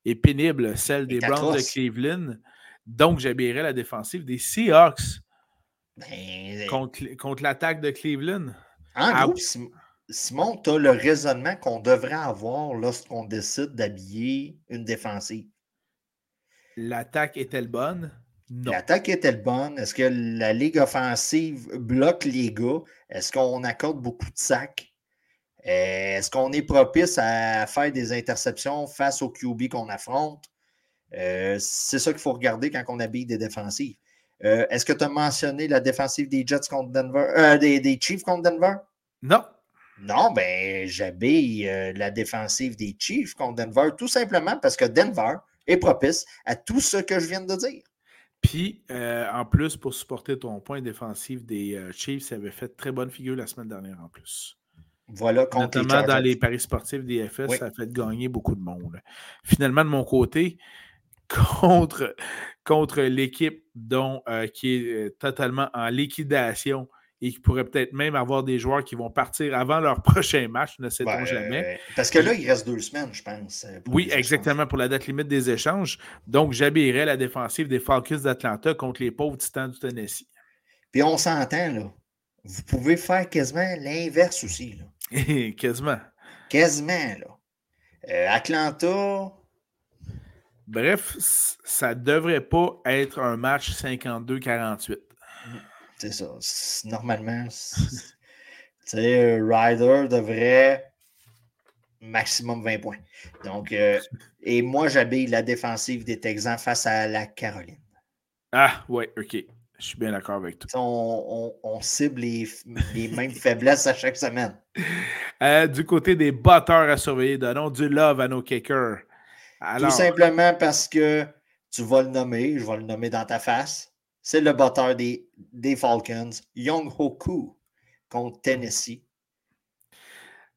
est pénible, celle des Browns de Cleveland. Donc, j'habillerais la défensive des Seahawks ben, contre, l'attaque de Cleveland. En ah, gros, Simon, tu as le raisonnement qu'on devrait avoir lorsqu'on décide d'habiller une défensive. L'attaque est-elle bonne? Non. L'attaque est-elle bonne? Est-ce que la ligue offensive bloque les gars? Est-ce qu'on accorde beaucoup de sacs? Euh, est-ce qu'on est propice à faire des interceptions face au QB qu'on affronte? Euh, c'est ça qu'il faut regarder quand on habille des défensives. Euh, est-ce que tu as mentionné la défensive des Jets contre Denver, des, Chiefs contre Denver? Non. Non, ben j'habille la défensive des Chiefs contre Denver tout simplement parce que Denver est propice à tout ce que je viens de dire. Puis, en plus, pour supporter ton point défensif des Chiefs, ça avait fait très bonne figure la semaine dernière en plus. Voilà, contre Notamment dans les paris sportifs des FS, ça a fait gagner beaucoup de monde. Finalement, de mon côté, contre, contre l'équipe dont euh, qui est totalement en liquidation et qui pourrait peut-être même avoir des joueurs qui vont partir avant leur prochain match, ne sait-on jamais. Parce que là, il reste deux semaines, je pense. Oui, exactement, pour la date limite des échanges. Donc, j'habillerai la défensive des Falcons d'Atlanta contre les pauvres titans du Tennessee. Puis on s'entend, là. Vous pouvez faire quasiment l'inverse aussi. Là. quasiment. Quasiment, là. Euh, Atlanta. Bref, ça ne devrait pas être un match 52-48. C'est ça. Normalement, sais, Ryder devrait maximum 20 points. Donc, euh, et moi, j'habille la défensive des Texans face à la Caroline. Ah, ouais, OK. Je suis bien d'accord avec toi. On, cible les, mêmes faiblesses à chaque semaine. Euh, du côté des batteurs à surveiller, donnons du love à nos kickers. Tout simplement parce que tu vas le nommer, je vais le nommer dans ta face c'est le batteur des, des Falcons, Young Hoku, contre Tennessee.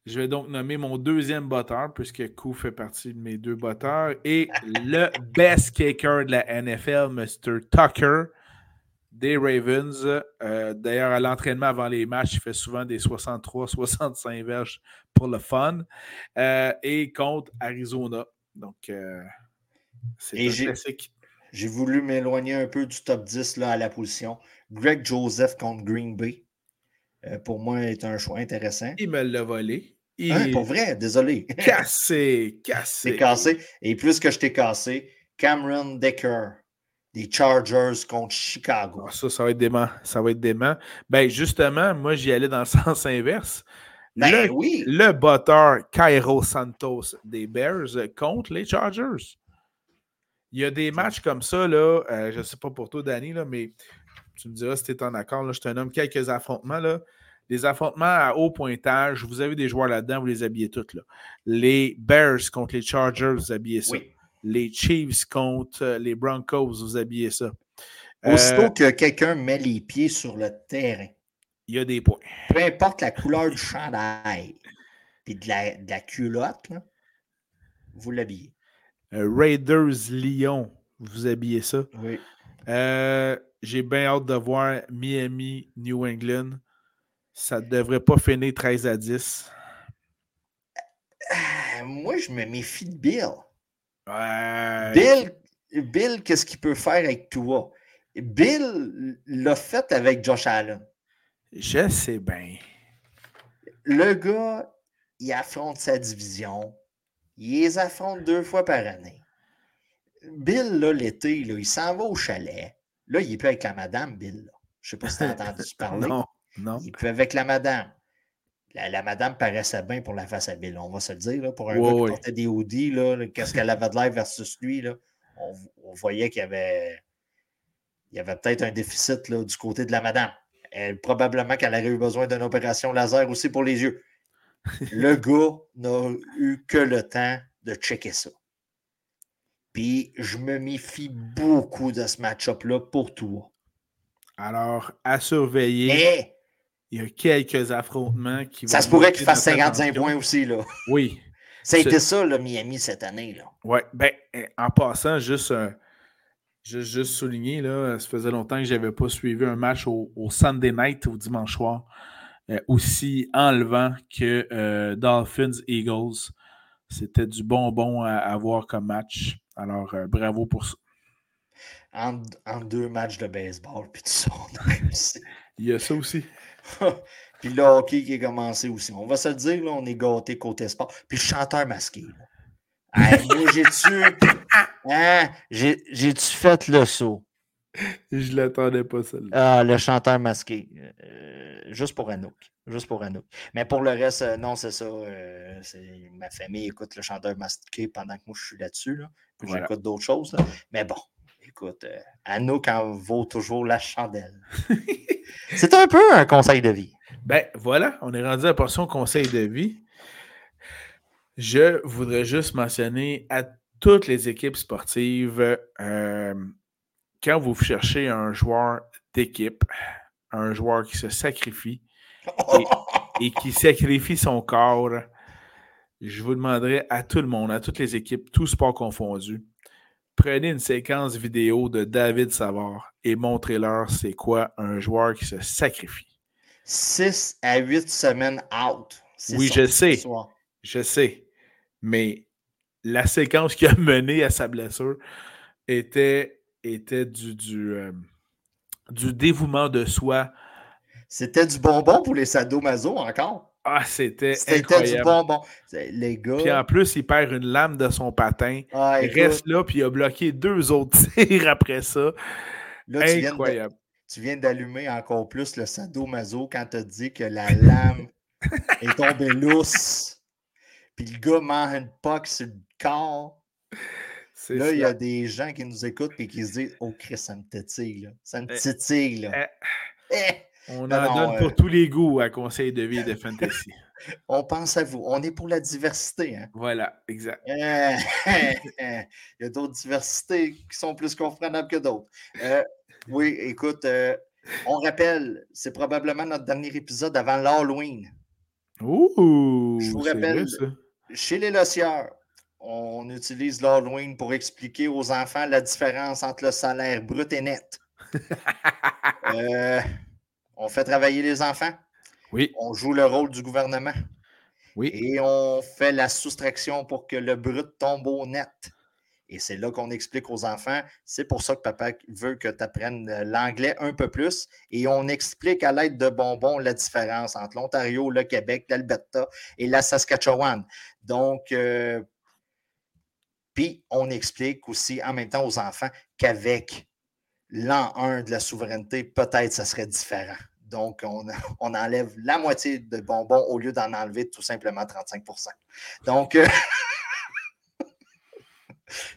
Je vais donc nommer mon deuxième batteur, puisque Ku fait partie de mes deux batteurs, et le best kicker de la NFL, Mr. Tucker, des Ravens. Euh, d'ailleurs, à l'entraînement avant les matchs, il fait souvent des 63-65 verges pour le fun. Euh, et contre Arizona. Donc, euh, c'est classique. J'ai voulu m'éloigner un peu du top 10 là, à la position. Greg Joseph contre Green Bay, pour moi, est un choix intéressant. Il me l'a volé. Hein, pour vrai, désolé. Cassé, cassé. C'est cassé. Et plus que je t'ai cassé, Cameron Decker, des Chargers contre Chicago. Ah, ça, ça va être dément. Ça va être dément. Ben, justement, moi, j'y allais dans le sens inverse. Ben le, oui. Le batteur Cairo Santos des Bears contre les Chargers. Il y a des matchs comme ça, là, euh, je ne sais pas pour toi, Danny, là, mais tu me diras si tu es en accord. Là, je te nomme quelques affrontements. Là. Les affrontements à haut pointage, vous avez des joueurs là-dedans, vous les habillez tous. Là. Les Bears contre les Chargers, vous habillez ça. Les Chiefs contre euh, les Broncos, vous habillez ça. Aussitôt euh, que quelqu'un met les pieds sur le terrain, il y a des points. Peu importe la couleur du chandail et de la, de la culotte, vous l'habillez. Euh, Raiders Lyon, vous habillez ça. Oui. Euh, j'ai bien hâte de voir Miami, New England. Ça ne devrait pas finir 13 à 10. Euh, moi, je me méfie de Bill. Bill, Bill qu'est-ce qu'il peut faire avec toi? Bill l'a fait avec Josh Allen. Je sais bien. Le gars, il affronte sa division. Il les affronte deux fois par année. Bill, là, l'été, il s'en va au chalet. Là, il est plus avec la madame, Bill. Je ne sais pas si tu as entendu parler. non, non. Il est plus avec la madame. La, madame paraissait bien pour la face à Bill, on va se le dire. Là, pour un gars qui portait des hoodies, qu'est-ce qu'elle avait de l'air versus lui, là, on, voyait qu'il y avait, il y avait peut-être un déficit là, du côté de la madame. Elle, probablement qu'elle aurait eu besoin d'une opération laser aussi pour les yeux le gars n'a eu que le temps de checker ça. Puis je me méfie beaucoup de ce match-up-là pour toi. Alors, à surveiller. Il y a quelques affrontements qui Ça se pourrait qu'il fasse 55 points aussi, là. Oui. Ça a été ça, le Miami, cette année, là. Oui. Ben, en passant, juste, juste, souligner, là, ça faisait longtemps que je n'avais pas suivi un match au, au Sunday night, au dimanche soir. Euh, aussi enlevant que euh, Dolphins-Eagles. C'était du bonbon à, à, voir comme match. Alors, euh, bravo pour ça. En, deux matchs de baseball, puis tout ça, Il y a ça aussi. puis le hockey qui a commencé aussi. On va se le dire, là, on est gâté côté sport. Puis le chanteur masqué. j'ai-tu hein, j'ai-tu fait le saut? Je l'attendais pas, ça. Ah, le chanteur masqué. Euh, juste pour Anouk. Juste pour Anouk. Mais pour le reste, euh, non, c'est ça. Euh, ma famille écoute le chanteur masqué pendant que moi, je suis là-dessus. Là. J'écoute d'autres choses. Mais bon, écoute, Anouk en vaut toujours la chandelle. c'est un peu un conseil de vie. Ben voilà, on est rendu à la portion conseil de vie. Je voudrais juste mentionner à toutes les équipes sportives, euh, quand vous cherchez un joueur d'équipe, un joueur qui se sacrifie et, qui sacrifie son corps, je vous demanderai à tout le monde, à toutes les équipes, tous sports confondus, prenez une séquence vidéo de David Savard et montrez-leur c'est quoi un joueur qui se sacrifie. 6 à 8 semaines out. Oui, je sais. Je sais. Mais la séquence qui a mené à sa blessure était, était du, du, euh, du dévouement de soi. C'était du bonbon pour les sadomaso encore. Ah, c'était C'était du bonbon. Les gars. Puis en plus, il perd une lame de son patin. Ah, il reste là, puis il a bloqué deux autres tirs après ça. incroyable. Tu viens d'allumer encore plus le sadomaso quand tu as dit que la lame est tombée lousse. Puis le gars mange une poque sur le corps. Là, il y a des gens qui nous écoutent et qui se disent Oh, Chris, ça me titille. Là. Ça me eh, titille. Là. Eh, eh. On en donne pour euh, tous les goûts à Conseil de vie de Fantasy. On pense à vous. On est pour la diversité. Hein? Voilà, exact. il y a d'autres diversités qui sont plus compréhensibles que d'autres. Euh, oui, écoute, euh, on rappelle, c'est probablement notre dernier épisode avant l'Halloween. Ouh! Je vous rappelle, chez les lossieurs, on utilise l'Halloween pour expliquer aux enfants la différence entre le salaire brut et net. Euh, on fait travailler les enfants. Oui. On joue le rôle du gouvernement. Oui. Et on fait la soustraction pour que le brut tombe au net. Et c'est là qu'on explique aux enfants, c'est pour ça que papa veut que tu apprennes euh, l'anglais un peu plus. Et on explique à l'aide de bonbons la différence entre l'Ontario, le Québec, l'Alberta et la Saskatchewan. Donc, euh, puis on explique aussi en même temps aux enfants qu'avec l'an 1 de la souveraineté, peut-être ça serait différent. Donc, on, on, enlève la moitié de bonbons au lieu d'en enlever tout simplement 35% Donc, euh,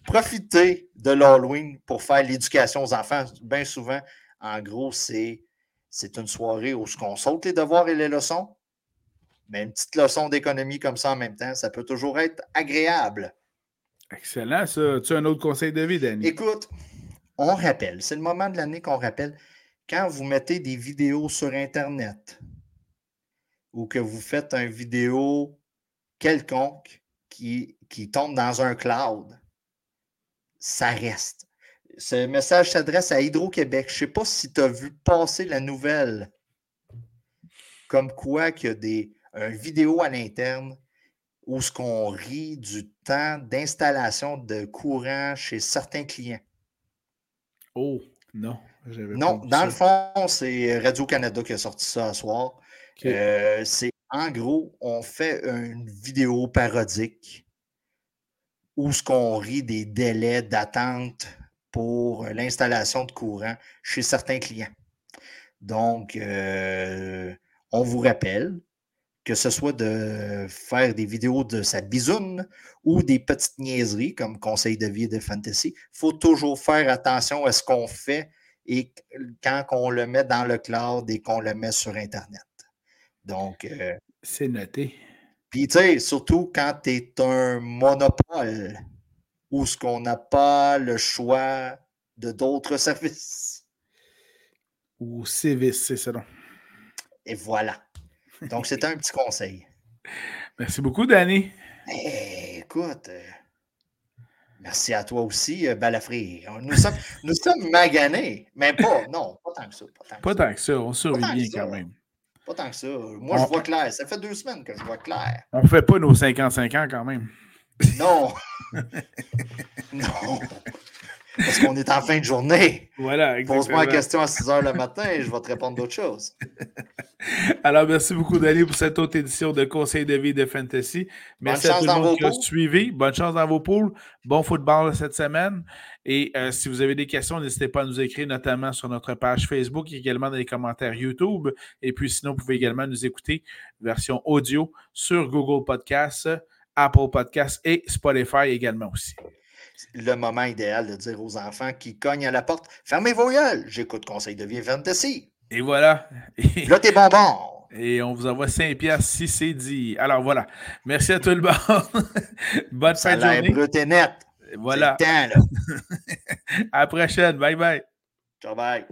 Profitez de l'Halloween pour faire l'éducation aux enfants. Bien souvent, en gros, c'est, c'est une soirée où on saute les devoirs et les leçons. Mais une petite leçon d'économie comme ça en même temps, ça peut toujours être agréable. Excellent, ça. Tu as un autre conseil de vie, Danny? Écoute, on rappelle, c'est le moment de l'année qu'on rappelle, quand vous mettez des vidéos sur Internet ou que vous faites une vidéo quelconque qui, tombe dans un cloud, ça reste. Ce message s'adresse à Hydro-Québec. Je ne sais pas si tu as vu passer la nouvelle comme quoi qu'il y a des une vidéo à l'interne où ce qu'on rit du temps d'installation de courant chez certains clients. Oh, non. Non, dans le fond, c'est Radio-Canada qui a sorti ça ce soir. Euh, c'est en gros, on fait une vidéo parodique où ce qu'on rit des délais d'attente pour l'installation de courant chez certains clients. Donc, euh, on vous rappelle que ce soit de faire des vidéos de sa bisoune ou des petites niaiseries comme conseil de vie de fantasy, il faut toujours faire attention à ce qu'on fait et quand on le met dans le cloud et qu'on le met sur Internet. Donc. Euh, C'est noté. Puis, tu sais, surtout quand tu es un monopole où ce qu'on n'a pas le choix de d'autres services. Ou service, c'est ça. Et voilà. Donc, c'est un petit conseil. Merci beaucoup, Danny. Eh, écoute, euh, merci à toi aussi, euh, Balafré. Nous sommes, nous sommes maganés, mais pas, non, pas tant que ça. Pas tant, que, ça. on survit bien quand même. Pas tant que ça. Moi, je vois clair. Ça fait deux semaines que je vois clair. On ne fait pas nos 55 ans quand même. Non. non. Parce qu'on est en fin de journée. Voilà. Pose-moi la question à 6 heures le matin et je vais te répondre d'autres choses. Alors, merci beaucoup, Dali, pour cette autre édition de Conseil de vie de Fantasy. Merci à tout le monde qui a suivi. Bonne chance dans vos poules. Bon football cette semaine. Et euh, si vous avez des questions, n'hésitez pas à nous écrire, notamment sur notre page Facebook, également dans les commentaires YouTube. Et puis, sinon, vous pouvez également nous écouter version audio sur Google Podcasts, Apple Podcasts et Spotify également aussi le moment idéal de dire aux enfants qui cognent à la porte Fermez vos yeux, j'écoute Conseil de vie Fantasy. Et voilà. Là, t'es bonbon. Et on vous envoie 5 piastres si c'est dit. Alors voilà. Merci à tout le monde. Bonne fin de journée. brut et net. Voilà. C'est le temps, là. à la prochaine. Bye bye. Ciao, bye.